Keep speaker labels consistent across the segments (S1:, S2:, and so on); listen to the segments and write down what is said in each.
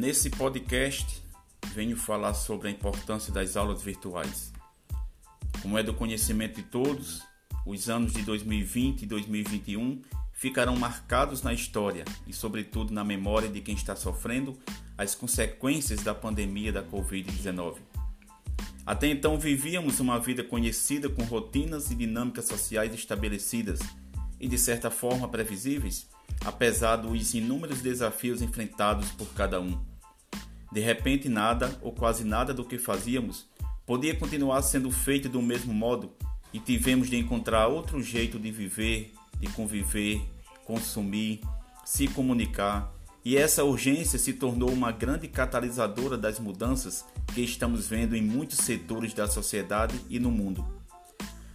S1: Nesse podcast, venho falar sobre a importância das aulas virtuais. Como é do conhecimento de todos, os anos de 2020 e 2021 ficarão marcados na história e, sobretudo, na memória de quem está sofrendo as consequências da pandemia da Covid-19. Até então vivíamos uma vida conhecida com rotinas e dinâmicas sociais estabelecidas e, de certa forma, previsíveis, apesar dos inúmeros desafios enfrentados por cada um. De repente, nada ou quase nada do que fazíamos podia continuar sendo feito do mesmo modo e tivemos de encontrar outro jeito de viver, de conviver, consumir, se comunicar, e essa urgência se tornou uma grande catalisadora das mudanças que estamos vendo em muitos setores da sociedade e no mundo.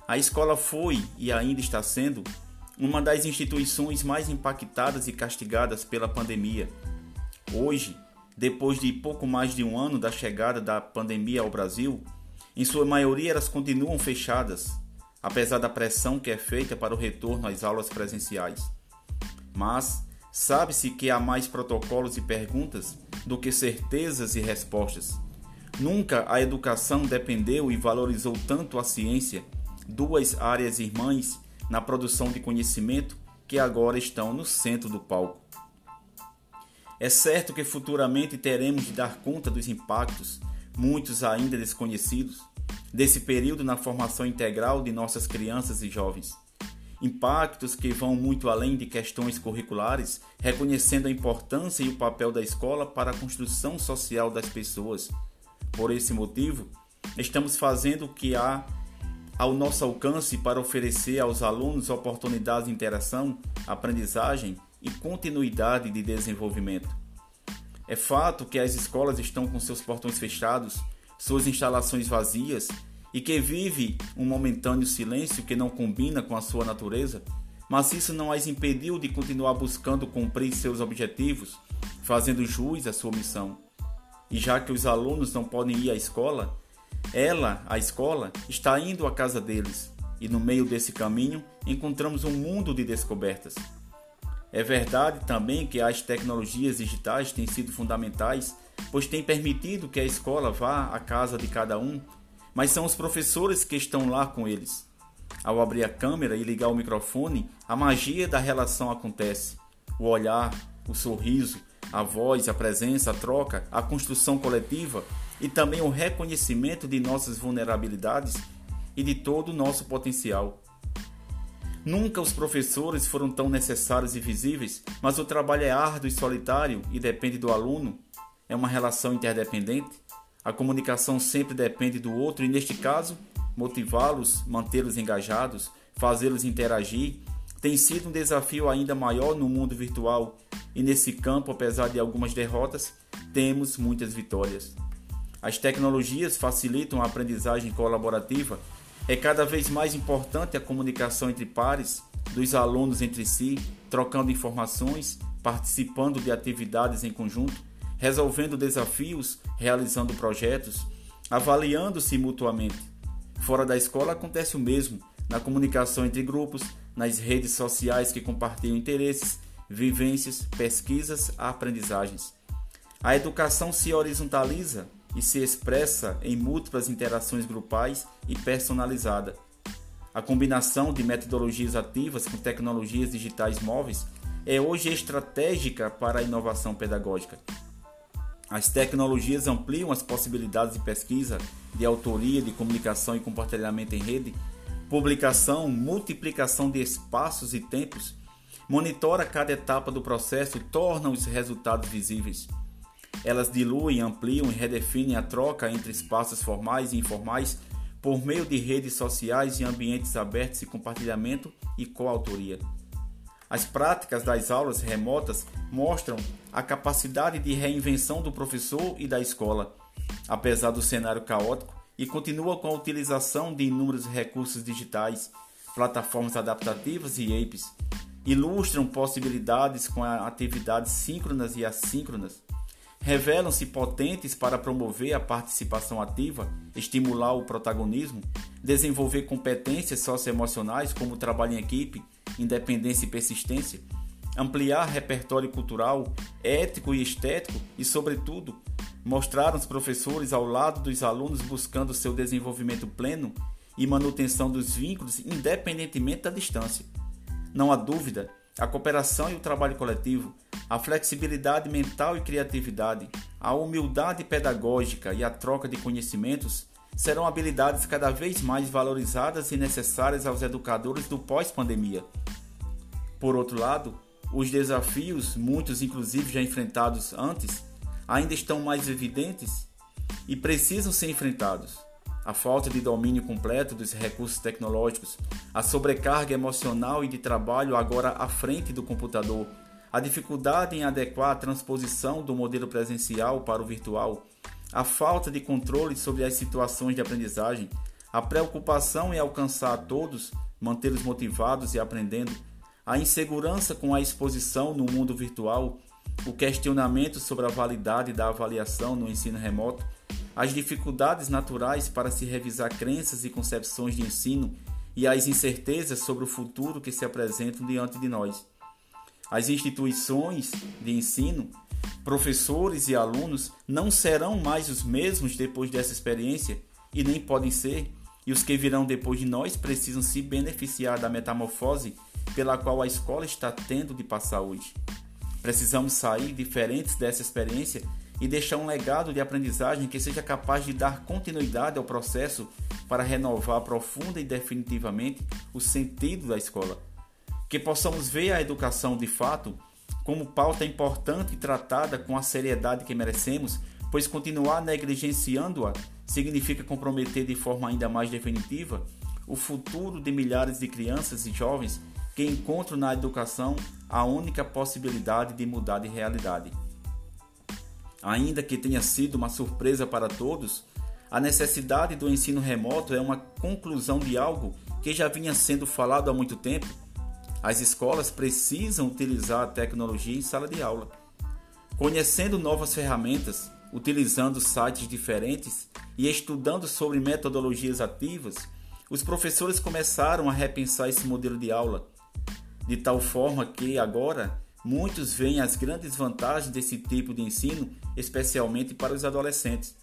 S1: A escola foi e ainda está sendo uma das instituições mais impactadas e castigadas pela pandemia. Hoje, depois de pouco mais de um ano da chegada da pandemia ao Brasil, em sua maioria elas continuam fechadas, apesar da pressão que é feita para o retorno às aulas presenciais. Mas sabe-se que há mais protocolos e perguntas do que certezas e respostas. Nunca a educação dependeu e valorizou tanto a ciência, duas áreas irmãs na produção de conhecimento que agora estão no centro do palco. É certo que futuramente teremos de dar conta dos impactos, muitos ainda desconhecidos, desse período na formação integral de nossas crianças e jovens. Impactos que vão muito além de questões curriculares, reconhecendo a importância e o papel da escola para a construção social das pessoas. Por esse motivo, estamos fazendo o que há ao nosso alcance para oferecer aos alunos oportunidades de interação, aprendizagem e continuidade de desenvolvimento. É fato que as escolas estão com seus portões fechados, suas instalações vazias e que vive um momentâneo silêncio que não combina com a sua natureza, mas isso não as impediu de continuar buscando cumprir seus objetivos, fazendo jus à sua missão. E já que os alunos não podem ir à escola, ela, a escola, está indo à casa deles, e no meio desse caminho encontramos um mundo de descobertas. É verdade também que as tecnologias digitais têm sido fundamentais, pois têm permitido que a escola vá à casa de cada um, mas são os professores que estão lá com eles. Ao abrir a câmera e ligar o microfone, a magia da relação acontece. O olhar, o sorriso, a voz, a presença, a troca, a construção coletiva e também o reconhecimento de nossas vulnerabilidades e de todo o nosso potencial. Nunca os professores foram tão necessários e visíveis, mas o trabalho é árduo e solitário e depende do aluno. É uma relação interdependente. A comunicação sempre depende do outro e, neste caso, motivá-los, mantê-los engajados, fazê-los interagir, tem sido um desafio ainda maior no mundo virtual. E nesse campo, apesar de algumas derrotas, temos muitas vitórias. As tecnologias facilitam a aprendizagem colaborativa. É cada vez mais importante a comunicação entre pares, dos alunos entre si, trocando informações, participando de atividades em conjunto, resolvendo desafios, realizando projetos, avaliando-se mutuamente. Fora da escola acontece o mesmo, na comunicação entre grupos, nas redes sociais que compartilham interesses, vivências, pesquisas, aprendizagens. A educação se horizontaliza, e se expressa em múltiplas interações grupais e personalizada. A combinação de metodologias ativas com tecnologias digitais móveis é hoje estratégica para a inovação pedagógica. As tecnologias ampliam as possibilidades de pesquisa, de autoria, de comunicação e compartilhamento em rede, publicação, multiplicação de espaços e tempos, monitora cada etapa do processo, torna os resultados visíveis. Elas diluem, ampliam e redefinem a troca entre espaços formais e informais por meio de redes sociais e ambientes abertos de compartilhamento e coautoria. As práticas das aulas remotas mostram a capacidade de reinvenção do professor e da escola, apesar do cenário caótico, e continua com a utilização de inúmeros recursos digitais, plataformas adaptativas e apps. Ilustram possibilidades com atividades síncronas e assíncronas, revelam-se potentes para promover a participação ativa, estimular o protagonismo, desenvolver competências socioemocionais como trabalho em equipe, independência e persistência, ampliar repertório cultural, ético e estético e, sobretudo, mostraram os professores ao lado dos alunos buscando seu desenvolvimento pleno e manutenção dos vínculos, independentemente da distância. Não há dúvida, a cooperação e o trabalho coletivo, a flexibilidade mental e criatividade, a humildade pedagógica e a troca de conhecimentos serão habilidades cada vez mais valorizadas e necessárias aos educadores do pós-pandemia. Por outro lado, os desafios, muitos inclusive já enfrentados antes, ainda estão mais evidentes e precisam ser enfrentados. A falta de domínio completo dos recursos tecnológicos, a sobrecarga emocional e de trabalho agora à frente do computador, a dificuldade em adequar a transposição do modelo presencial para o virtual, a falta de controle sobre as situações de aprendizagem, a preocupação em alcançar a todos, mantê-los motivados e aprendendo, a insegurança com a exposição no mundo virtual, o questionamento sobre a validade da avaliação no ensino remoto, as dificuldades naturais para se revisar crenças e concepções de ensino e as incertezas sobre o futuro que se apresentam diante de nós. As instituições de ensino Professores e alunos não serão mais os mesmos depois dessa experiência e nem podem ser, e os que virão depois de nós precisam se beneficiar da metamorfose pela qual a escola está tendo de passar hoje. Precisamos sair diferentes dessa experiência e deixar um legado de aprendizagem que seja capaz de dar continuidade ao processo para renovar profunda e definitivamente o sentido da escola. Que possamos ver a educação de fato como pauta importante e tratada com a seriedade que merecemos, pois continuar negligenciando-a significa comprometer de forma ainda mais definitiva o futuro de milhares de crianças e jovens que encontram na educação a única possibilidade de mudar de realidade. Ainda que tenha sido uma surpresa para todos, a necessidade do ensino remoto é uma conclusão de algo que já vinha sendo falado há muito tempo as escolas precisam utilizar a tecnologia em sala de aula. Conhecendo novas ferramentas, utilizando sites diferentes e estudando sobre metodologias ativas, os professores começaram a repensar esse modelo de aula, de tal forma que agora muitos veem as grandes vantagens desse tipo de ensino, especialmente para os adolescentes.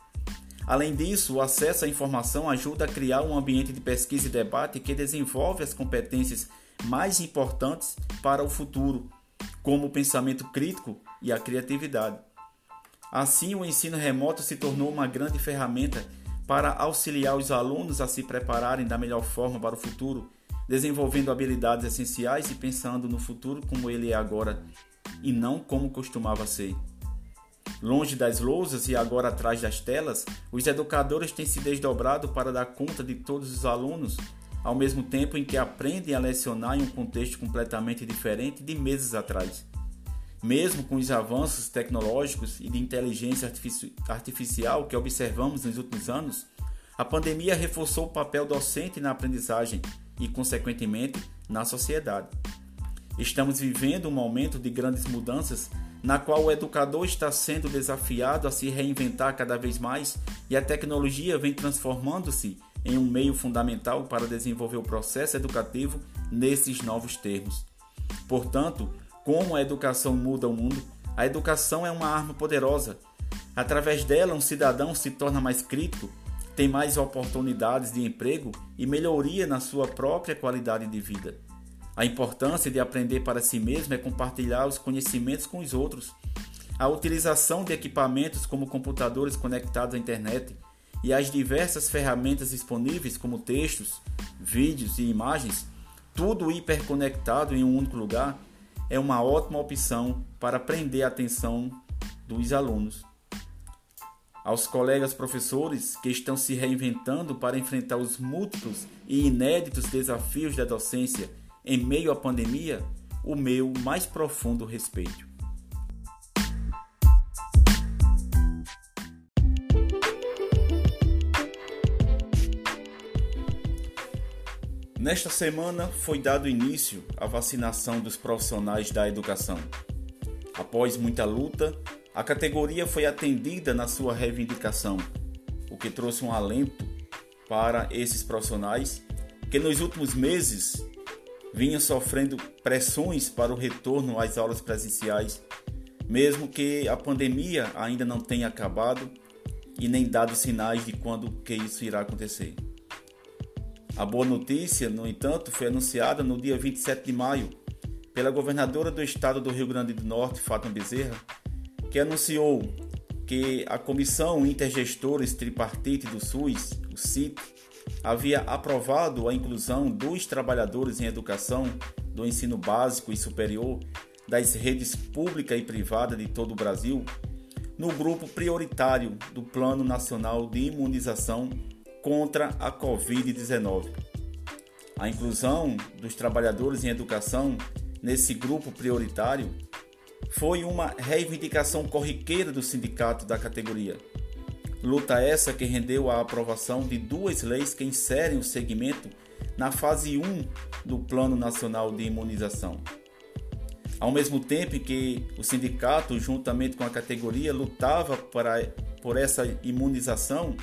S1: Além disso, o acesso à informação ajuda a criar um ambiente de pesquisa e debate que desenvolve as competências mais importantes para o futuro, como o pensamento crítico e a criatividade. Assim, o ensino remoto se tornou uma grande ferramenta para auxiliar os alunos a se prepararem da melhor forma para o futuro, desenvolvendo habilidades essenciais e pensando no futuro como ele é agora e não como costumava ser. Longe das lousas e agora atrás das telas, os educadores têm se desdobrado para dar conta de todos os alunos ao mesmo tempo em que aprendem a lecionar em um contexto completamente diferente de meses atrás. Mesmo com os avanços tecnológicos e de inteligência artificial que observamos nos últimos anos, a pandemia reforçou o papel docente na aprendizagem e, consequentemente, na sociedade. Estamos vivendo um momento de grandes mudanças na qual o educador está sendo desafiado a se reinventar cada vez mais e a tecnologia vem transformando-se em um meio fundamental para desenvolver o processo educativo nesses novos termos. Portanto, como a educação muda o mundo, a educação é uma arma poderosa. Através dela, um cidadão se torna mais crítico, tem mais oportunidades de emprego e melhoria na sua própria qualidade de vida. A importância de aprender para si mesmo é compartilhar os conhecimentos com os outros. A utilização de equipamentos como computadores conectados à internet e as diversas ferramentas disponíveis, como textos, vídeos e imagens, tudo hiperconectado em um único lugar, é uma ótima opção para prender a atenção dos alunos. Aos colegas professores que estão se reinventando para enfrentar os múltiplos e inéditos desafios da docência em meio à pandemia, o meu mais profundo respeito. Nesta semana foi dado início à vacinação dos profissionais da educação. Após muita luta, a categoria foi atendida na sua reivindicação, o que trouxe um alento para esses profissionais que nos últimos meses vinham sofrendo pressões para o retorno às aulas presenciais, mesmo que a pandemia ainda não tenha acabado e nem dado sinais de quando que isso irá acontecer. A boa notícia, no entanto, foi anunciada no dia 27 de maio pela governadora do estado do Rio Grande do Norte, Fátima Bezerra, que anunciou que a Comissão Intergestores Tripartite do SUS, o CIT, havia aprovado a inclusão dos trabalhadores em educação do ensino básico e superior das redes pública e privada de todo o Brasil no grupo prioritário do Plano Nacional de Imunização contra a Covid-19. A inclusão dos trabalhadores em educação nesse grupo prioritário foi uma reivindicação corriqueira do sindicato da categoria. Luta essa que rendeu a aprovação de duas leis que inserem o segmento na fase 1 do Plano Nacional de Imunização. Ao mesmo tempo que o sindicato, juntamente com a categoria, lutava para, por essa imunização,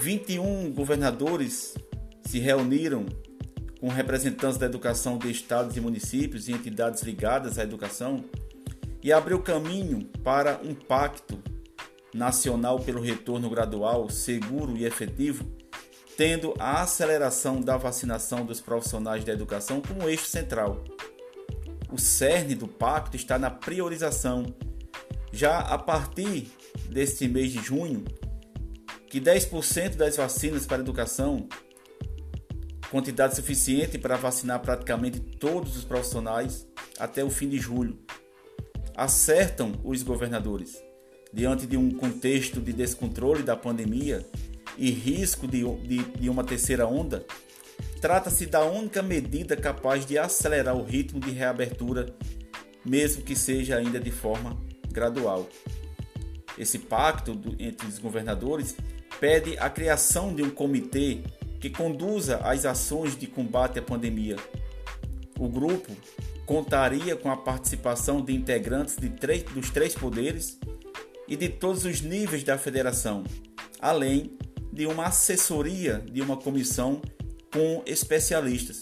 S1: 21 governadores se reuniram com representantes da educação de estados e municípios e entidades ligadas à educação e abriu caminho para um pacto nacional pelo retorno gradual, seguro e efetivo, tendo a aceleração da vacinação dos profissionais da educação como eixo central. O cerne do pacto está na priorização. Já a partir deste mês de junho, que 10% das vacinas para educação, quantidade suficiente para vacinar praticamente todos os profissionais até o fim de julho, acertam os governadores. Diante de um contexto de descontrole da pandemia e risco de, de, de uma terceira onda, Trata-se da única medida capaz de acelerar o ritmo de reabertura, mesmo que seja ainda de forma gradual. Esse pacto entre os governadores pede a criação de um comitê que conduza as ações de combate à pandemia. O grupo contaria com a participação de integrantes de três, dos três poderes e de todos os níveis da federação, além de uma assessoria de uma comissão com especialistas.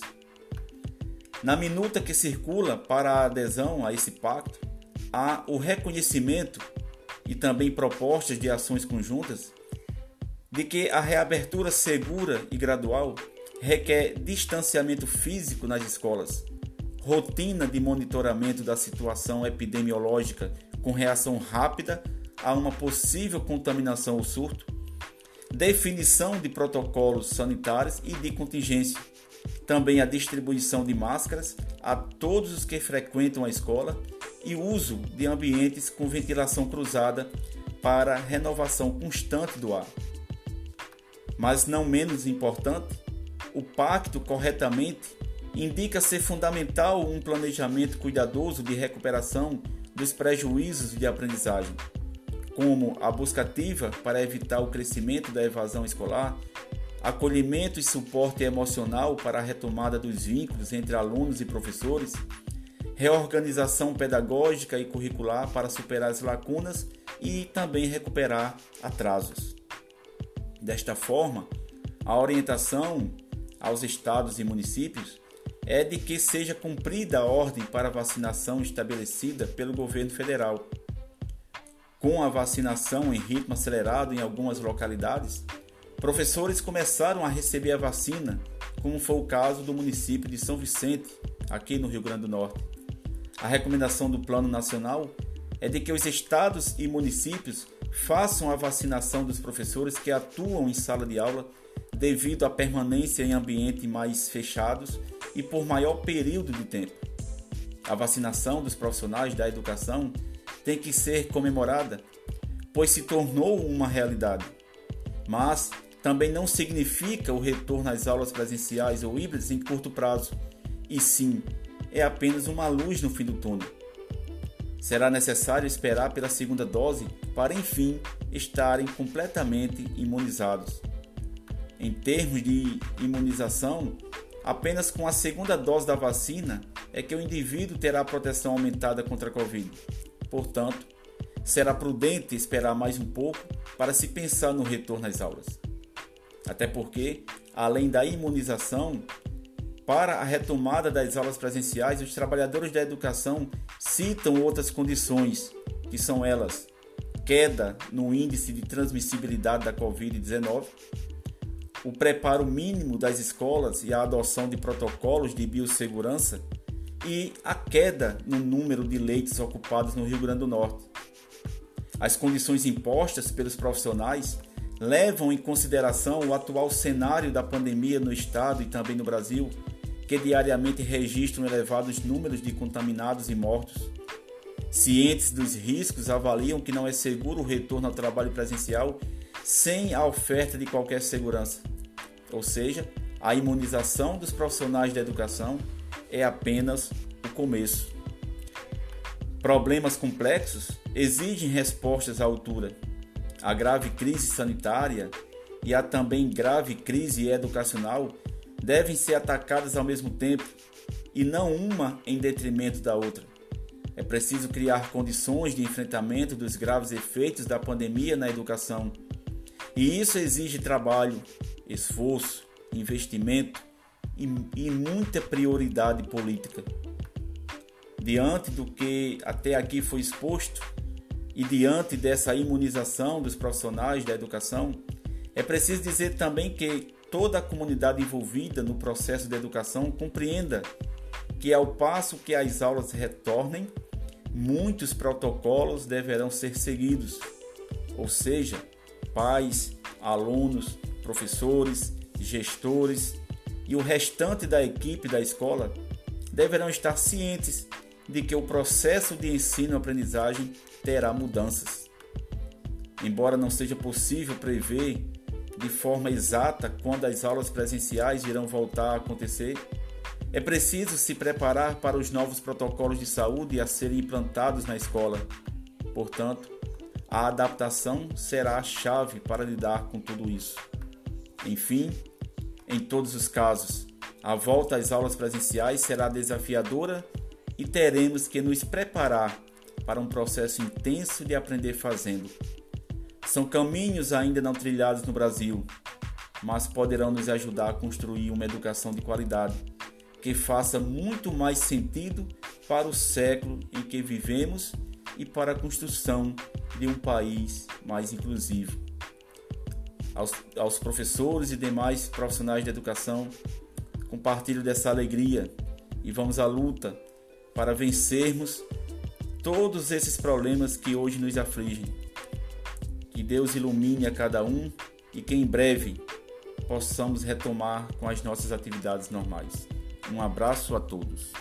S1: Na minuta que circula para a adesão a esse pacto, há o reconhecimento e também propostas de ações conjuntas de que a reabertura segura e gradual requer distanciamento físico nas escolas, rotina de monitoramento da situação epidemiológica com reação rápida a uma possível contaminação ou surto, definição de protocolos sanitários e de contingência, também a distribuição de máscaras a todos os que frequentam a escola e uso de ambientes com ventilação cruzada para renovação constante do ar. Mas não menos importante, o pacto corretamente indica ser fundamental um planejamento cuidadoso de recuperação dos prejuízos de aprendizagem como a busca ativa para evitar o crescimento da evasão escolar, acolhimento e suporte emocional para a retomada dos vínculos entre alunos e professores, reorganização pedagógica e curricular para superar as lacunas e também recuperar atrasos. Desta forma, a orientação aos estados e municípios é de que seja cumprida a ordem para vacinação estabelecida pelo governo federal com a vacinação em ritmo acelerado em algumas localidades, professores começaram a receber a vacina, como foi o caso do município de São Vicente, aqui no Rio Grande do Norte. A recomendação do Plano Nacional é de que os estados e municípios façam a vacinação dos professores que atuam em sala de aula devido à permanência em ambientes mais fechados e por maior período de tempo. A vacinação dos profissionais da educação tem que ser comemorada, pois se tornou uma realidade. Mas também não significa o retorno às aulas presenciais ou híbridas em curto prazo, e sim, é apenas uma luz no fim do túnel. Será necessário esperar pela segunda dose para enfim estarem completamente imunizados. Em termos de imunização, apenas com a segunda dose da vacina é que o indivíduo terá proteção aumentada contra a Covid. Portanto, será prudente esperar mais um pouco para se pensar no retorno às aulas. Até porque, além da imunização, para a retomada das aulas presenciais, os trabalhadores da educação citam outras condições, que são elas: queda no índice de transmissibilidade da Covid-19, o preparo mínimo das escolas e a adoção de protocolos de biossegurança e a queda no número de leitos ocupados no Rio Grande do Norte. As condições impostas pelos profissionais levam em consideração o atual cenário da pandemia no estado e também no Brasil, que diariamente registram elevados números de contaminados e mortos. Cientes dos riscos, avaliam que não é seguro o retorno ao trabalho presencial sem a oferta de qualquer segurança. Ou seja, a imunização dos profissionais da educação é apenas o começo. Problemas complexos exigem respostas à altura. A grave crise sanitária e a também grave crise educacional devem ser atacadas ao mesmo tempo e não uma em detrimento da outra. É preciso criar condições de enfrentamento dos graves efeitos da pandemia na educação. E isso exige trabalho, esforço, investimento e, e muita prioridade política. Diante do que até aqui foi exposto e diante dessa imunização dos profissionais da educação, é preciso dizer também que toda a comunidade envolvida no processo de educação compreenda que, ao passo que as aulas retornem, muitos protocolos deverão ser seguidos, ou seja, pais, alunos, professores, gestores e o restante da equipe da escola deverão estar cientes de que o processo de ensino-aprendizagem terá mudanças. Embora não seja possível prever de forma exata quando as aulas presenciais irão voltar a acontecer, é preciso se preparar para os novos protocolos de saúde a serem implantados na escola. Portanto, a adaptação será a chave para lidar com tudo isso. Enfim, em todos os casos, a volta às aulas presenciais será desafiadora e teremos que nos preparar para um processo intenso de aprender fazendo. São caminhos ainda não trilhados no Brasil, mas poderão nos ajudar a construir uma educação de qualidade que faça muito mais sentido para o século em que vivemos e para a construção de um país mais inclusivo aos, aos professores e demais profissionais de educação. Compartilho dessa alegria e vamos à luta para vencermos todos esses problemas que hoje nos afligem. Que Deus ilumine a cada um e que em breve possamos retomar com as nossas atividades normais. Um abraço a todos.